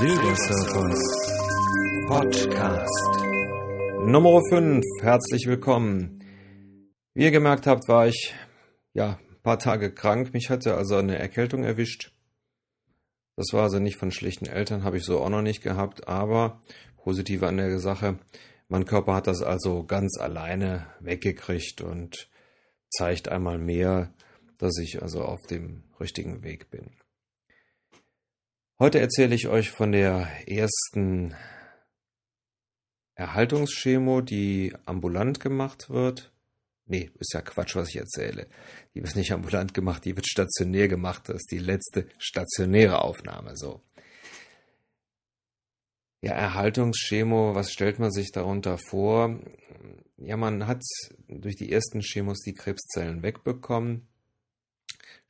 Silbersurfers Podcast Nummer 5. Herzlich willkommen. Wie ihr gemerkt habt, war ich ja ein paar Tage krank. Mich hatte also eine Erkältung erwischt. Das war also nicht von schlechten Eltern, habe ich so auch noch nicht gehabt, aber positiv an der Sache, mein Körper hat das also ganz alleine weggekriegt und zeigt einmal mehr, dass ich also auf dem richtigen Weg bin. Heute erzähle ich euch von der ersten Erhaltungschemo, die ambulant gemacht wird. Nee, ist ja Quatsch, was ich erzähle. Die wird nicht ambulant gemacht, die wird stationär gemacht. Das ist die letzte stationäre Aufnahme, so. Ja, Erhaltungschemo, was stellt man sich darunter vor? Ja, man hat durch die ersten Chemos die Krebszellen wegbekommen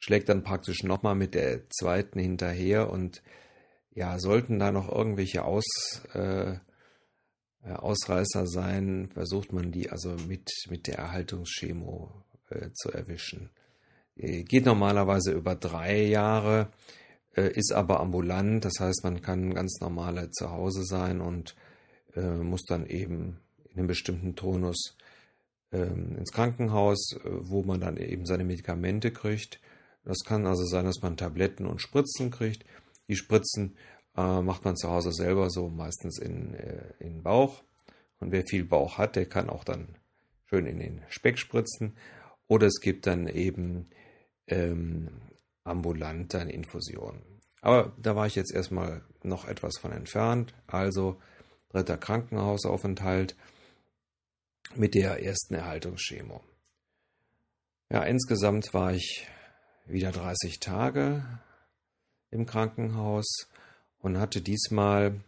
schlägt dann praktisch nochmal mit der zweiten hinterher und ja, sollten da noch irgendwelche Aus, äh, äh, Ausreißer sein, versucht man die also mit, mit der Erhaltungschemo äh, zu erwischen. Äh, geht normalerweise über drei Jahre, äh, ist aber ambulant, das heißt, man kann ganz normal zu Hause sein und äh, muss dann eben in einem bestimmten Tonus ähm, ins Krankenhaus, wo man dann eben seine Medikamente kriegt das kann also sein, dass man Tabletten und Spritzen kriegt. Die Spritzen äh, macht man zu Hause selber so meistens in, äh, in Bauch. Und wer viel Bauch hat, der kann auch dann schön in den Speck spritzen. Oder es gibt dann eben ähm, ambulant dann Infusionen. Aber da war ich jetzt erstmal noch etwas von entfernt. Also dritter Krankenhausaufenthalt mit der ersten Erhaltungschemo. Ja, insgesamt war ich wieder 30 Tage im Krankenhaus und hatte diesmal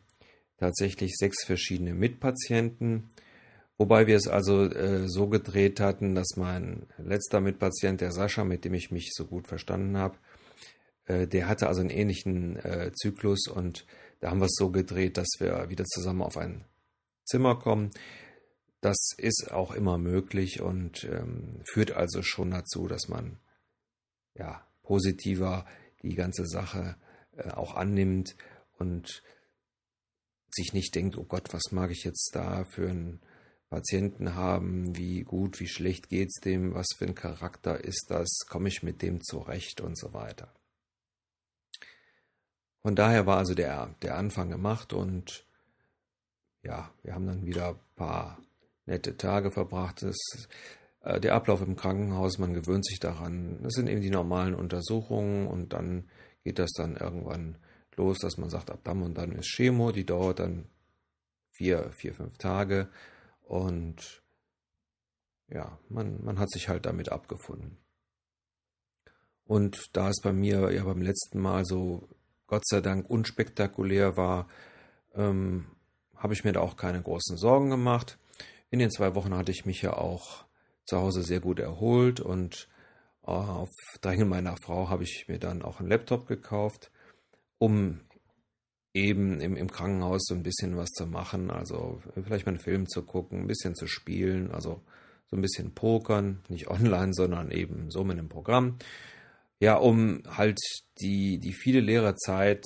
tatsächlich sechs verschiedene Mitpatienten, wobei wir es also äh, so gedreht hatten, dass mein letzter Mitpatient, der Sascha, mit dem ich mich so gut verstanden habe, äh, der hatte also einen ähnlichen äh, Zyklus und da haben wir es so gedreht, dass wir wieder zusammen auf ein Zimmer kommen. Das ist auch immer möglich und ähm, führt also schon dazu, dass man ja, positiver die ganze Sache äh, auch annimmt und sich nicht denkt, oh Gott, was mag ich jetzt da für einen Patienten haben, wie gut, wie schlecht geht's dem, was für ein Charakter ist das, komme ich mit dem zurecht und so weiter. Von daher war also der, der Anfang gemacht und ja, wir haben dann wieder ein paar nette Tage verbracht. Es äh, der Ablauf im Krankenhaus, man gewöhnt sich daran. Das sind eben die normalen Untersuchungen und dann geht das dann irgendwann los, dass man sagt, ab dann und dann ist Chemo, die dauert dann vier, vier, fünf Tage und ja, man, man hat sich halt damit abgefunden. Und da es bei mir ja beim letzten Mal so Gott sei Dank unspektakulär war, ähm, habe ich mir da auch keine großen Sorgen gemacht. In den zwei Wochen hatte ich mich ja auch zu Hause sehr gut erholt und äh, auf Drängen meiner Frau habe ich mir dann auch einen Laptop gekauft, um eben im, im Krankenhaus so ein bisschen was zu machen, also vielleicht mal einen Film zu gucken, ein bisschen zu spielen, also so ein bisschen pokern, nicht online, sondern eben so mit einem Programm. Ja, um halt die, die viele leere Zeit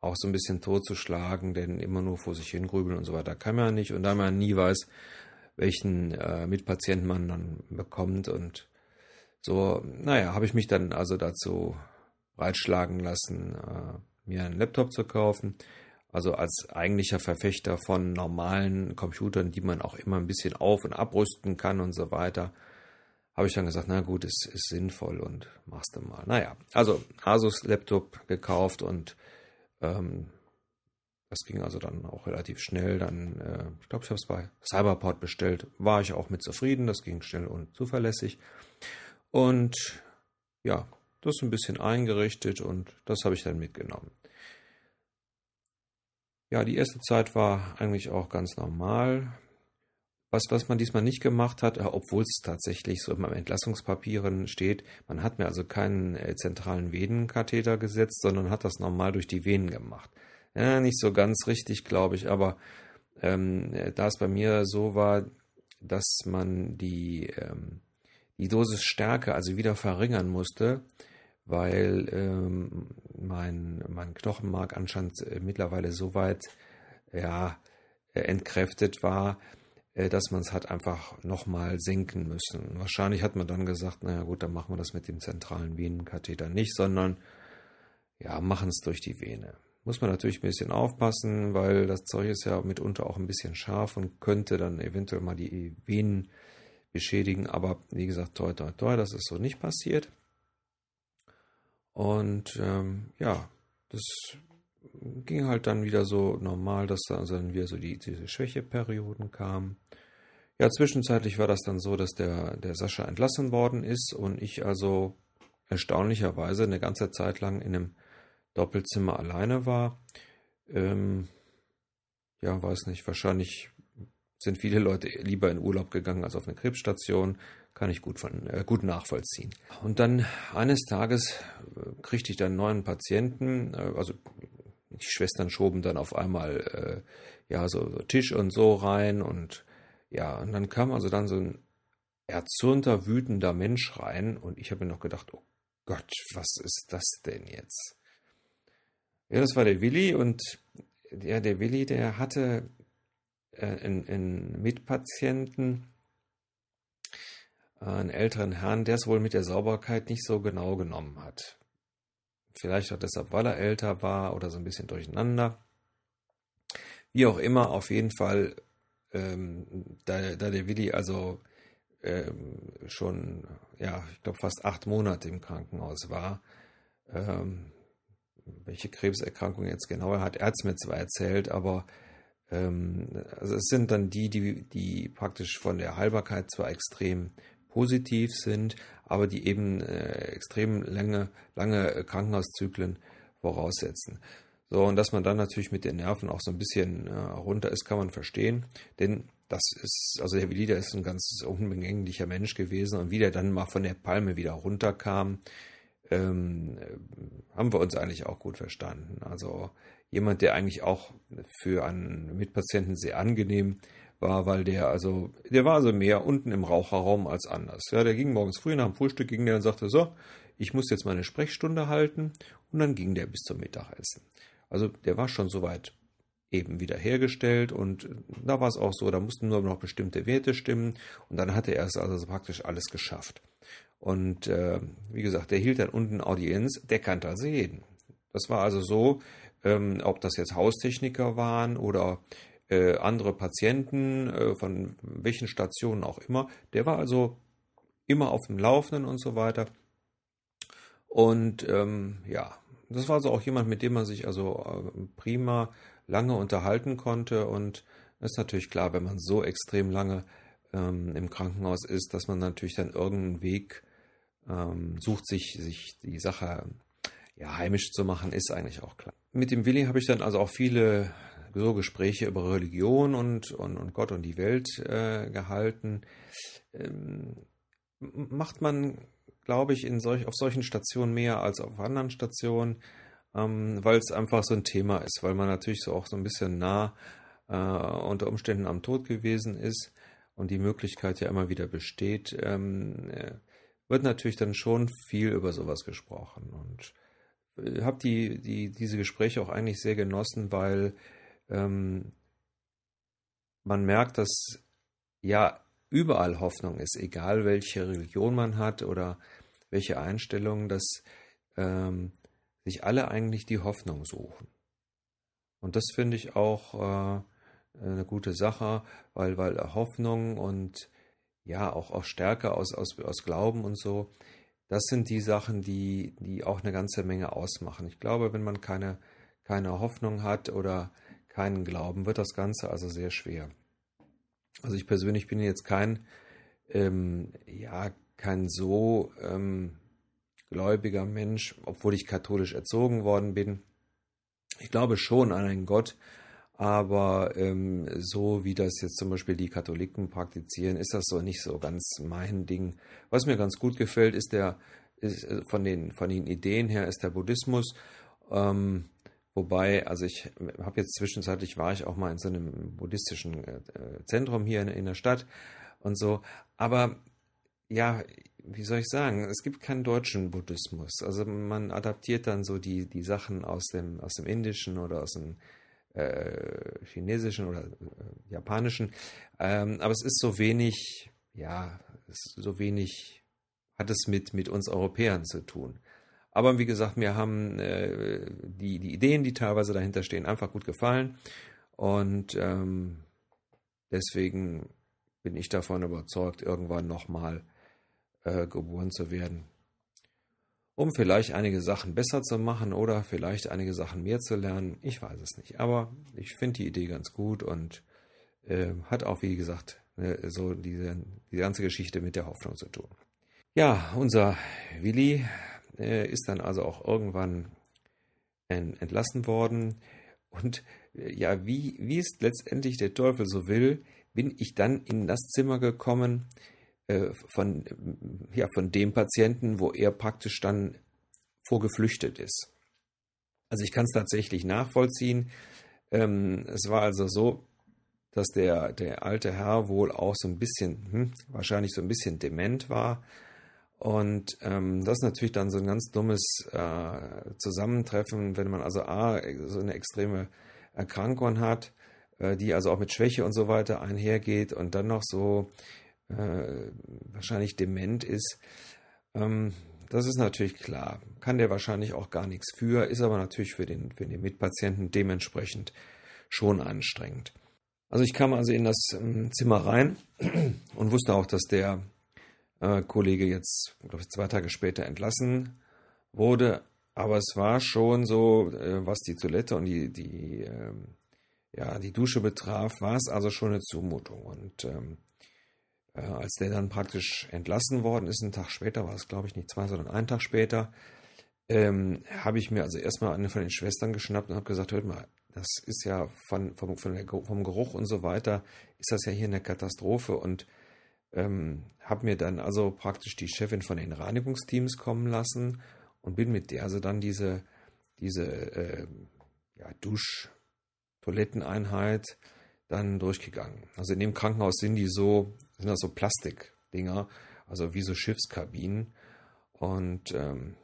auch so ein bisschen totzuschlagen, denn immer nur vor sich hin grübeln und so weiter kann man nicht. Und da man nie weiß, welchen äh, Mitpatienten man dann bekommt. Und so, naja, habe ich mich dann also dazu breitschlagen lassen, äh, mir einen Laptop zu kaufen. Also als eigentlicher Verfechter von normalen Computern, die man auch immer ein bisschen auf- und abrüsten kann und so weiter, habe ich dann gesagt, na gut, es ist sinnvoll und machst du mal. Naja, also Asus Laptop gekauft und ähm, das ging also dann auch relativ schnell. Dann, äh, ich glaube, ich habe es bei Cyberport bestellt. War ich auch mit zufrieden. Das ging schnell und zuverlässig. Und ja, das ein bisschen eingerichtet und das habe ich dann mitgenommen. Ja, die erste Zeit war eigentlich auch ganz normal. Was, was man diesmal nicht gemacht hat, äh, obwohl es tatsächlich so in meinen Entlassungspapieren steht, man hat mir also keinen äh, zentralen Venenkatheter gesetzt, sondern hat das normal durch die Venen gemacht. Ja, nicht so ganz richtig, glaube ich, aber ähm, da es bei mir so war, dass man die, ähm, die Dosisstärke also wieder verringern musste, weil ähm, mein, mein Knochenmark anscheinend äh, mittlerweile so weit ja, äh, entkräftet war, äh, dass man es hat einfach nochmal senken müssen. Wahrscheinlich hat man dann gesagt, naja gut, dann machen wir das mit dem zentralen Venenkatheter nicht, sondern ja, machen es durch die Vene. Muss man natürlich ein bisschen aufpassen, weil das Zeug ist ja mitunter auch ein bisschen scharf und könnte dann eventuell mal die Venen beschädigen. Aber wie gesagt, toi, toi, toi, das ist so nicht passiert. Und ähm, ja, das ging halt dann wieder so normal, dass da also dann wieder so die, diese Schwächeperioden kamen. Ja, zwischenzeitlich war das dann so, dass der, der Sascha entlassen worden ist und ich also erstaunlicherweise eine ganze Zeit lang in einem Doppelzimmer alleine war. Ähm, ja, weiß nicht, wahrscheinlich sind viele Leute lieber in Urlaub gegangen als auf eine Krebsstation. Kann ich gut, von, äh, gut nachvollziehen. Und dann eines Tages äh, kriegte ich dann einen neuen Patienten. Äh, also die Schwestern schoben dann auf einmal äh, ja so, so, Tisch und so rein und ja, und dann kam also dann so ein erzürnter, wütender Mensch rein und ich habe mir noch gedacht, oh Gott, was ist das denn jetzt? Ja, das war der Willi und ja, der Willi, der hatte äh, einen, einen Mitpatienten, einen älteren Herrn, der es wohl mit der Sauberkeit nicht so genau genommen hat. Vielleicht auch deshalb, weil er älter war oder so ein bisschen durcheinander. Wie auch immer, auf jeden Fall, ähm, da, da, der Willi also ähm, schon, ja, ich glaube fast acht Monate im Krankenhaus war, ähm, welche Krebserkrankung jetzt genau er hat, er hat es mir zwar erzählt, aber ähm, also es sind dann die, die, die praktisch von der Heilbarkeit zwar extrem positiv sind, aber die eben äh, extrem lange, lange Krankenhauszyklen voraussetzen. So, und dass man dann natürlich mit den Nerven auch so ein bisschen äh, runter ist, kann man verstehen. Denn das ist, also der Willi, der ist ein ganz unbegänglicher Mensch gewesen und wie der dann mal von der Palme wieder runterkam, ähm, haben wir uns eigentlich auch gut verstanden. Also jemand, der eigentlich auch für einen Mitpatienten sehr angenehm war, weil der also, der war also mehr unten im Raucherraum als anders. Ja, der ging morgens früh nach dem Frühstück, ging der und sagte, so, ich muss jetzt meine Sprechstunde halten und dann ging der bis zum Mittagessen. Also der war schon soweit eben wieder hergestellt und da war es auch so, da mussten nur noch bestimmte Werte stimmen und dann hatte er es also praktisch alles geschafft. Und äh, wie gesagt, der hielt dann unten Audienz, der kannte also jeden. Das war also so, ähm, ob das jetzt Haustechniker waren oder äh, andere Patienten äh, von welchen Stationen auch immer. Der war also immer auf dem Laufenden und so weiter. Und ähm, ja, das war also auch jemand, mit dem man sich also äh, prima lange unterhalten konnte. Und ist natürlich klar, wenn man so extrem lange ähm, im Krankenhaus ist, dass man natürlich dann irgendeinen Weg ähm, sucht, sich, sich die Sache ja, heimisch zu machen, ist eigentlich auch klar. Mit dem Willi habe ich dann also auch viele so Gespräche über Religion und, und, und Gott und die Welt äh, gehalten. Ähm, macht man, glaube ich, in solch, auf solchen Stationen mehr als auf anderen Stationen, ähm, weil es einfach so ein Thema ist, weil man natürlich so auch so ein bisschen nah äh, unter Umständen am Tod gewesen ist und die Möglichkeit ja immer wieder besteht, ähm, äh, wird natürlich dann schon viel über sowas gesprochen und äh, habe die, die, diese Gespräche auch eigentlich sehr genossen, weil ähm, man merkt, dass ja überall Hoffnung ist, egal welche Religion man hat oder welche Einstellung, dass ähm, sich alle eigentlich die Hoffnung suchen. Und das finde ich auch äh, eine gute Sache, weil, weil Hoffnung und ja auch, auch Stärke aus, aus, aus Glauben und so, das sind die Sachen, die, die auch eine ganze Menge ausmachen. Ich glaube, wenn man keine, keine Hoffnung hat oder keinen Glauben, wird das Ganze also sehr schwer. Also ich persönlich bin jetzt kein, ähm, ja, kein so ähm, gläubiger Mensch, obwohl ich katholisch erzogen worden bin. Ich glaube schon an einen Gott, aber ähm, so wie das jetzt zum Beispiel die Katholiken praktizieren, ist das so nicht so ganz mein Ding. Was mir ganz gut gefällt, ist der ist, äh, von den von den Ideen her ist der Buddhismus. Ähm, wobei, also ich habe jetzt zwischenzeitlich war ich auch mal in so einem buddhistischen äh, Zentrum hier in, der Stadt und so. Aber ja, wie soll ich sagen, es gibt keinen deutschen Buddhismus. Also man adaptiert dann so die, die Sachen aus dem, aus dem Indischen oder aus dem äh, Chinesischen oder äh, Japanischen. Ähm, aber es ist so wenig, ja, so wenig hat es mit, mit uns Europäern zu tun. Aber wie gesagt, mir haben äh, die, die Ideen, die teilweise dahinter stehen, einfach gut gefallen. Und ähm, deswegen bin ich davon überzeugt, irgendwann nochmal äh, geboren zu werden. Um vielleicht einige Sachen besser zu machen oder vielleicht einige Sachen mehr zu lernen. Ich weiß es nicht. Aber ich finde die Idee ganz gut und äh, hat auch, wie gesagt, äh, so diese, die ganze Geschichte mit der Hoffnung zu tun. Ja, unser Willi ist dann also auch irgendwann entlassen worden. Und äh, ja, wie, wie es letztendlich der Teufel so will, bin ich dann in das Zimmer gekommen äh, von, ja, von dem Patienten, wo er praktisch dann vorgeflüchtet ist. Also ich kann es tatsächlich nachvollziehen. Ähm, es war also so, dass der, der alte Herr wohl auch so ein bisschen, hm, wahrscheinlich so ein bisschen dement war und ähm, das ist natürlich dann so ein ganz dummes äh, Zusammentreffen, wenn man also A, so eine extreme Erkrankung hat, äh, die also auch mit Schwäche und so weiter einhergeht und dann noch so äh, wahrscheinlich dement ist. Ähm, das ist natürlich klar. Kann der wahrscheinlich auch gar nichts für, ist aber natürlich für den, für den Mitpatienten dementsprechend schon anstrengend. Also ich kam also in das ähm, Zimmer rein und wusste auch, dass der äh, Kollege jetzt, glaube ich, zwei Tage später entlassen wurde. Aber es war schon so, äh, was die Toilette und die, die, äh, ja, die Dusche betraf, war es also schon eine Zumutung. Und ähm, äh, als der dann praktisch entlassen worden ist, einen Tag später, war es glaube ich nicht zwei, sondern einen Tag später, ähm, habe ich mir also erstmal eine von den Schwestern geschnappt und habe gesagt, hört mal, das ist ja von, vom, von der, vom Geruch und so weiter, ist das ja hier eine Katastrophe und ähm, habe mir dann also praktisch die Chefin von den Reinigungsteams kommen lassen und bin mit der also dann diese, diese äh, ja, Dusch-Toiletteneinheit dann durchgegangen. Also in dem Krankenhaus sind die so, sind das so Plastikdinger, also wie so Schiffskabinen. Und ähm,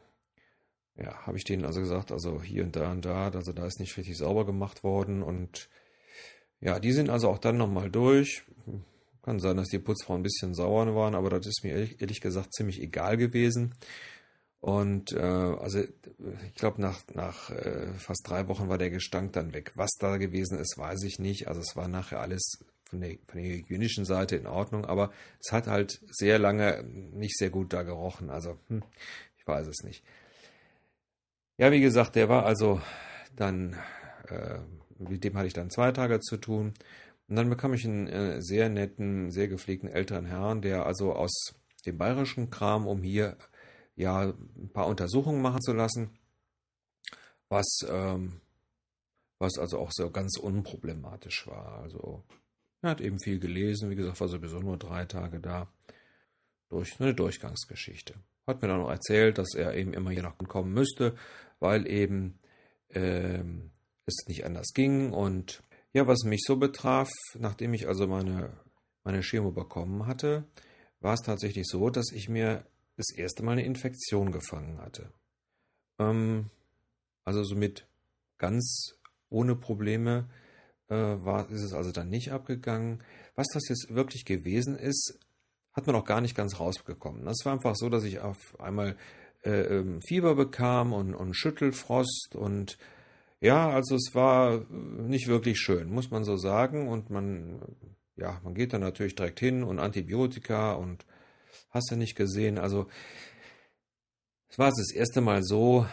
ja, habe ich denen also gesagt, also hier und da und da, also da ist nicht richtig sauber gemacht worden. Und ja, die sind also auch dann nochmal durch. Kann sein, dass die Putzfrauen ein bisschen sauer waren, aber das ist mir ehrlich, ehrlich gesagt ziemlich egal gewesen. Und äh, also ich glaube, nach, nach äh, fast drei Wochen war der Gestank dann weg. Was da gewesen ist, weiß ich nicht. Also es war nachher alles von der, von der hygienischen Seite in Ordnung, aber es hat halt sehr lange nicht sehr gut da gerochen. Also hm, ich weiß es nicht. Ja, wie gesagt, der war also dann, äh, mit dem hatte ich dann zwei Tage zu tun. Und dann bekam ich einen äh, sehr netten, sehr gepflegten älteren Herrn, der also aus dem bayerischen Kram, um hier ja ein paar Untersuchungen machen zu lassen, was, ähm, was also auch so ganz unproblematisch war. Also er hat eben viel gelesen, wie gesagt, war sowieso nur drei Tage da. Durch eine Durchgangsgeschichte. Hat mir dann noch erzählt, dass er eben immer hier noch kommen müsste, weil eben ähm, es nicht anders ging und ja, was mich so betraf, nachdem ich also meine, meine Chemo bekommen hatte, war es tatsächlich so, dass ich mir das erste Mal eine Infektion gefangen hatte. Ähm, also somit ganz ohne Probleme äh, war, ist es also dann nicht abgegangen. Was das jetzt wirklich gewesen ist, hat man auch gar nicht ganz rausbekommen. Es war einfach so, dass ich auf einmal äh, ähm, Fieber bekam und, und Schüttelfrost und ja, also es war nicht wirklich schön, muss man so sagen. Und man, ja, man geht dann natürlich direkt hin und Antibiotika und hast ja nicht gesehen. Also es war das erste Mal so,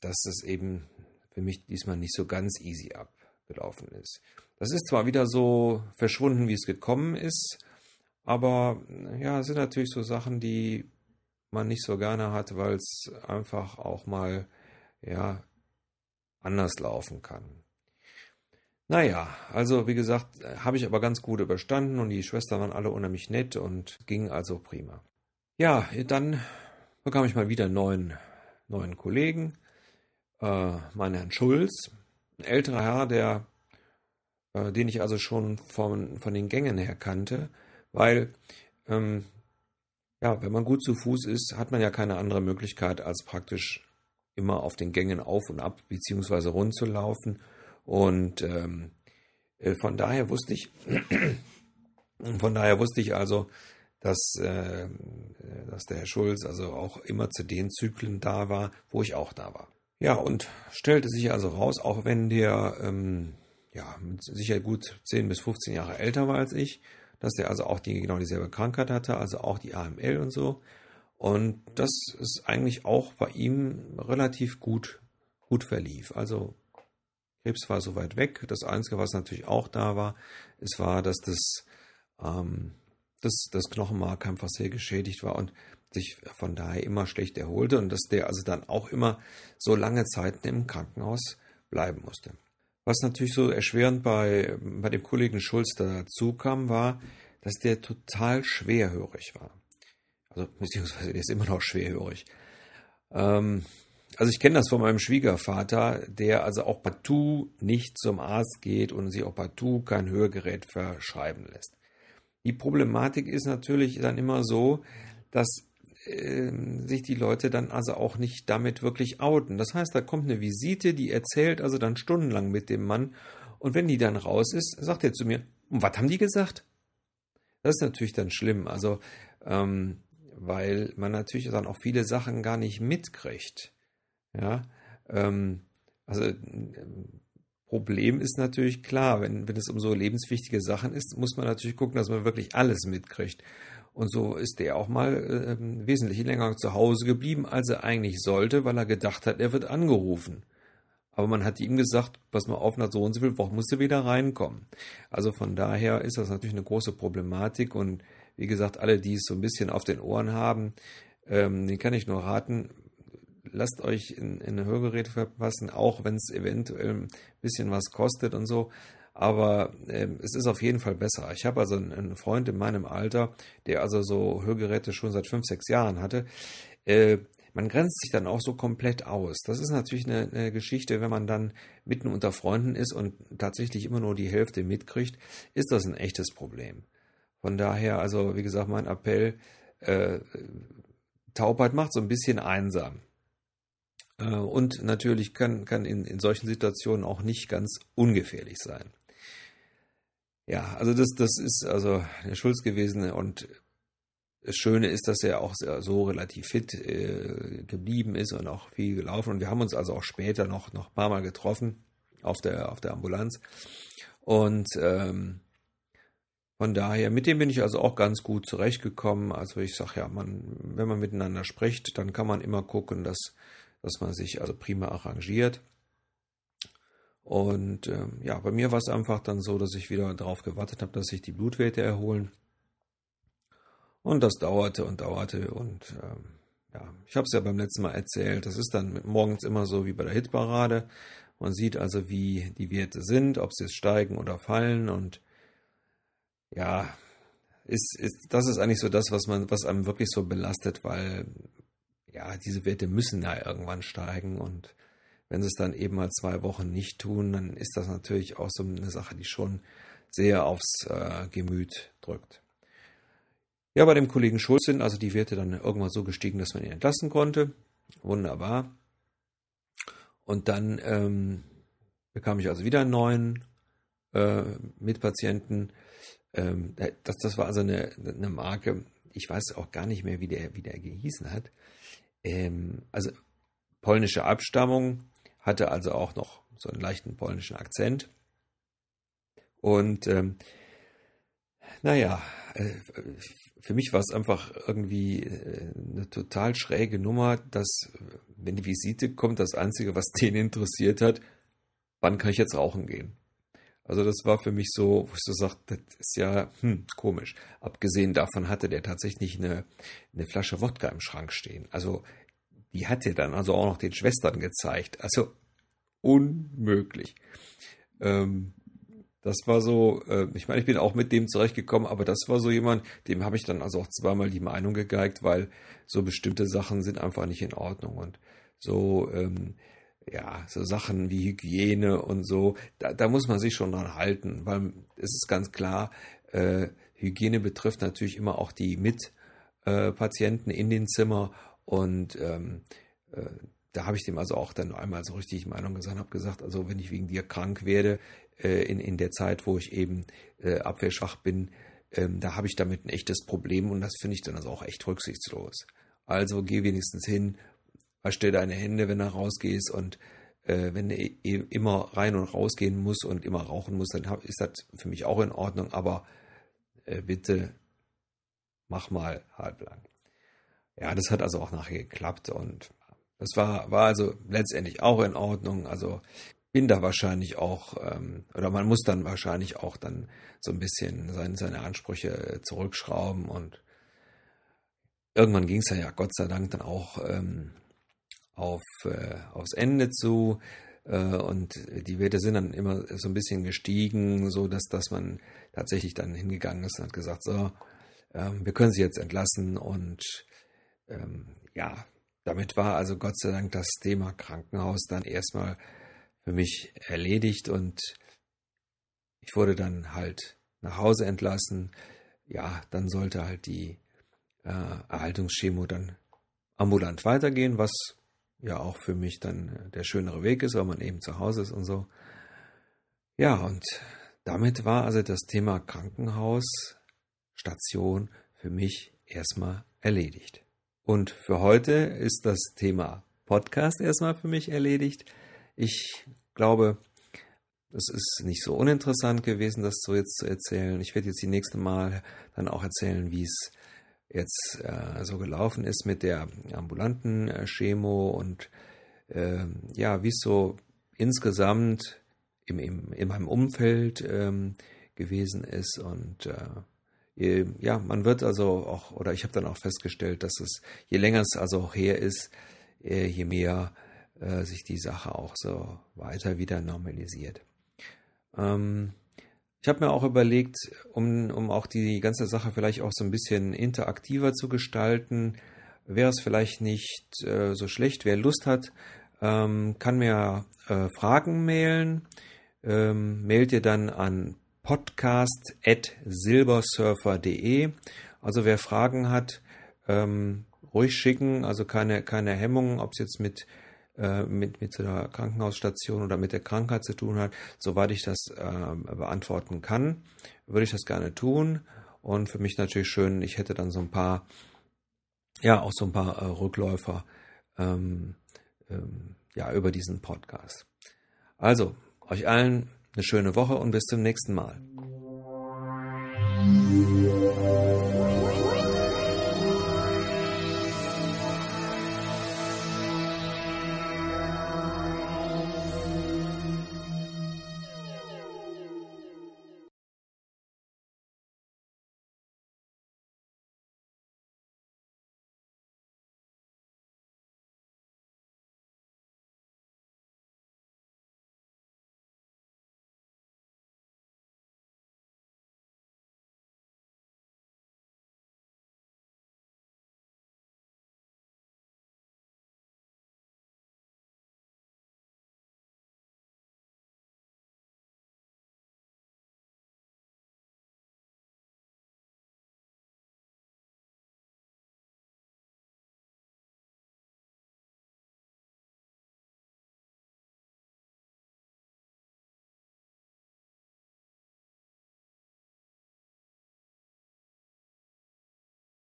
dass es eben für mich diesmal nicht so ganz easy abgelaufen ist. Das ist zwar wieder so verschwunden, wie es gekommen ist, aber ja, es sind natürlich so Sachen, die man nicht so gerne hat, weil es einfach auch mal ja anders laufen kann. Naja, also wie gesagt, habe ich aber ganz gut überstanden und die Schwestern waren alle unheimlich nett und ging also prima. Ja, dann bekam ich mal wieder einen neuen, neuen Kollegen, äh, meinen Herrn Schulz, ein älterer Herr, der, äh, den ich also schon von, von den Gängen her kannte, weil ähm, ja, wenn man gut zu Fuß ist, hat man ja keine andere Möglichkeit, als praktisch immer auf den Gängen auf und ab beziehungsweise rund zu laufen. Und ähm, äh, von daher wusste ich, von daher wusste ich also, dass, äh, dass der Herr Schulz also auch immer zu den Zyklen da war, wo ich auch da war. Ja, und stellte sich also raus, auch wenn der ähm, ja, sicher gut 10 bis 15 Jahre älter war als ich, dass der also auch die, genau dieselbe Krankheit hatte, also auch die AML und so. Und das ist eigentlich auch bei ihm relativ gut, gut verlief. Also Krebs war so weit weg. Das Einzige, was natürlich auch da war, es war, dass das, ähm, das, das Knochenmark einfach sehr geschädigt war und sich von daher immer schlecht erholte und dass der also dann auch immer so lange Zeiten im Krankenhaus bleiben musste. Was natürlich so erschwerend bei, bei dem Kollegen Schulz dazu kam, war, dass der total schwerhörig war. Also, beziehungsweise der ist immer noch schwerhörig. Ähm, also ich kenne das von meinem Schwiegervater, der also auch partout nicht zum Arzt geht und sich auch partout kein Hörgerät verschreiben lässt. Die Problematik ist natürlich dann immer so, dass äh, sich die Leute dann also auch nicht damit wirklich outen. Das heißt, da kommt eine Visite, die erzählt also dann stundenlang mit dem Mann und wenn die dann raus ist, sagt er zu mir, was haben die gesagt? Das ist natürlich dann schlimm, also ähm, weil man natürlich dann auch viele Sachen gar nicht mitkriegt. Ja, ähm, also Problem ist natürlich klar, wenn, wenn es um so lebenswichtige Sachen ist, muss man natürlich gucken, dass man wirklich alles mitkriegt. Und so ist der auch mal äh, wesentlich länger zu Hause geblieben, als er eigentlich sollte, weil er gedacht hat, er wird angerufen. Aber man hat ihm gesagt, pass mal auf, nach so und so viel Wochen musst du wieder reinkommen. Also von daher ist das natürlich eine große Problematik und wie gesagt, alle, die es so ein bisschen auf den Ohren haben, ähm, den kann ich nur raten, lasst euch in, in ein Hörgerät verpassen, auch wenn es eventuell ein bisschen was kostet und so. Aber äh, es ist auf jeden Fall besser. Ich habe also einen, einen, Freund in meinem Alter, der also so Hörgeräte schon seit fünf, sechs Jahren hatte. Äh, man grenzt sich dann auch so komplett aus. Das ist natürlich eine, eine, Geschichte, wenn man dann mitten unter Freunden ist und tatsächlich immer nur die Hälfte mitkriegt, ist das ein echtes Problem. Von daher, also wie gesagt, mein Appell, äh, Taubheit macht so ein bisschen einsam. Äh, und natürlich kann, kann in, in solchen Situationen auch nicht ganz ungefährlich sein. Ja, also das, das ist also der Schulz gewesen und das Schöne ist, dass er auch so relativ fit äh, geblieben ist und auch viel gelaufen. Und wir haben uns also auch später noch, noch ein paar Mal getroffen auf der, auf der Ambulanz. Und ähm, von daher, mit dem bin ich also auch ganz gut zurechtgekommen. Also ich sage ja, man, wenn man miteinander spricht, dann kann man immer gucken, dass, dass man sich also prima arrangiert. Und ähm, ja, bei mir war es einfach dann so, dass ich wieder darauf gewartet habe, dass sich die Blutwerte erholen. Und das dauerte und dauerte und ähm, ja, ich habe es ja beim letzten Mal erzählt. Das ist dann morgens immer so wie bei der Hitparade. Man sieht also, wie die Werte sind, ob sie jetzt steigen oder fallen und ja, ist, ist, das ist eigentlich so das, was man, was einem wirklich so belastet, weil ja, diese Werte müssen ja irgendwann steigen und wenn sie es dann eben mal zwei Wochen nicht tun, dann ist das natürlich auch so eine Sache, die schon sehr aufs äh, Gemüt drückt. Ja, bei dem Kollegen Schulz sind also die Werte dann irgendwann so gestiegen, dass man ihn entlassen konnte. Wunderbar. Und dann ähm, bekam ich also wieder einen neuen äh, Mitpatienten. Ähm, das, das war also eine, eine Marke, ich weiß auch gar nicht mehr, wie der, wie der gehießen hat. Ähm, also polnische Abstammung, hatte also auch noch so einen leichten polnischen Akzent. Und ähm, naja, äh, für mich war es einfach irgendwie äh, eine total schräge Nummer, dass, wenn die Visite kommt, das Einzige, was den interessiert hat, wann kann ich jetzt rauchen gehen? Also das war für mich so, wo ich so sagte, das ist ja hm, komisch. Abgesehen davon hatte der tatsächlich eine, eine Flasche Wodka im Schrank stehen. Also die hat er dann also auch noch den Schwestern gezeigt. Also unmöglich. Ähm, das war so, äh, ich meine, ich bin auch mit dem zurechtgekommen, aber das war so jemand, dem habe ich dann also auch zweimal die Meinung gegeigt, weil so bestimmte Sachen sind einfach nicht in Ordnung. Und so, ähm, ja, so Sachen wie Hygiene und so, da, da muss man sich schon dran halten, weil es ist ganz klar, äh, Hygiene betrifft natürlich immer auch die mit äh, in den Zimmer und ähm, äh, da habe ich dem also auch dann einmal so richtig Meinung gesagt, habe gesagt, also wenn ich wegen dir krank werde, äh, in, in der Zeit, wo ich eben äh, abwehrschwach bin, ähm, da habe ich damit ein echtes Problem und das finde ich dann also auch echt rücksichtslos. Also geh wenigstens hin, wasch dir deine Hände, wenn du rausgehst und äh, wenn du immer rein und rausgehen musst und immer rauchen musst, dann ist das für mich auch in Ordnung, aber äh, bitte mach mal halblang. Ja, das hat also auch nachher geklappt und das war, war also letztendlich auch in Ordnung. Also bin da wahrscheinlich auch, ähm, oder man muss dann wahrscheinlich auch dann so ein bisschen seine, seine Ansprüche zurückschrauben und irgendwann ging es ja, ja Gott sei Dank dann auch ähm, auf, äh, aufs Ende zu äh, und die Werte sind dann immer so ein bisschen gestiegen, so dass, dass man tatsächlich dann hingegangen ist und hat gesagt, so, ähm, wir können sie jetzt entlassen und ähm, ja, damit war also Gott sei Dank das Thema Krankenhaus dann erstmal für mich erledigt und ich wurde dann halt nach Hause entlassen. Ja, dann sollte halt die äh, Erhaltungschemo dann ambulant weitergehen, was ja auch für mich dann der schönere Weg ist, weil man eben zu Hause ist und so. Ja, und damit war also das Thema Krankenhausstation für mich erstmal erledigt. Und für heute ist das Thema Podcast erstmal für mich erledigt. Ich glaube, es ist nicht so uninteressant gewesen, das so jetzt zu erzählen. Ich werde jetzt die nächste Mal dann auch erzählen, wie es jetzt äh, so gelaufen ist mit der ambulanten äh, Chemo und äh, ja, wie es so insgesamt im, im, in meinem Umfeld ähm, gewesen ist und äh, ja, man wird also auch, oder ich habe dann auch festgestellt, dass es, je länger es also auch her ist, äh, je mehr äh, sich die Sache auch so weiter wieder normalisiert. Ähm, ich habe mir auch überlegt, um, um auch die ganze Sache vielleicht auch so ein bisschen interaktiver zu gestalten, wäre es vielleicht nicht äh, so schlecht. Wer Lust hat, ähm, kann mir äh, Fragen mailen. Ähm, mailt ihr dann an podcast.silbersurfer.de. Also wer Fragen hat, ähm, ruhig schicken, also keine, keine Hemmungen, ob es jetzt mit, äh, mit, mit der Krankenhausstation oder mit der Krankheit zu tun hat. Soweit ich das äh, beantworten kann, würde ich das gerne tun. Und für mich natürlich schön, ich hätte dann so ein paar, ja, auch so ein paar äh, Rückläufer ähm, ähm, ja, über diesen Podcast. Also, euch allen eine schöne Woche und bis zum nächsten Mal.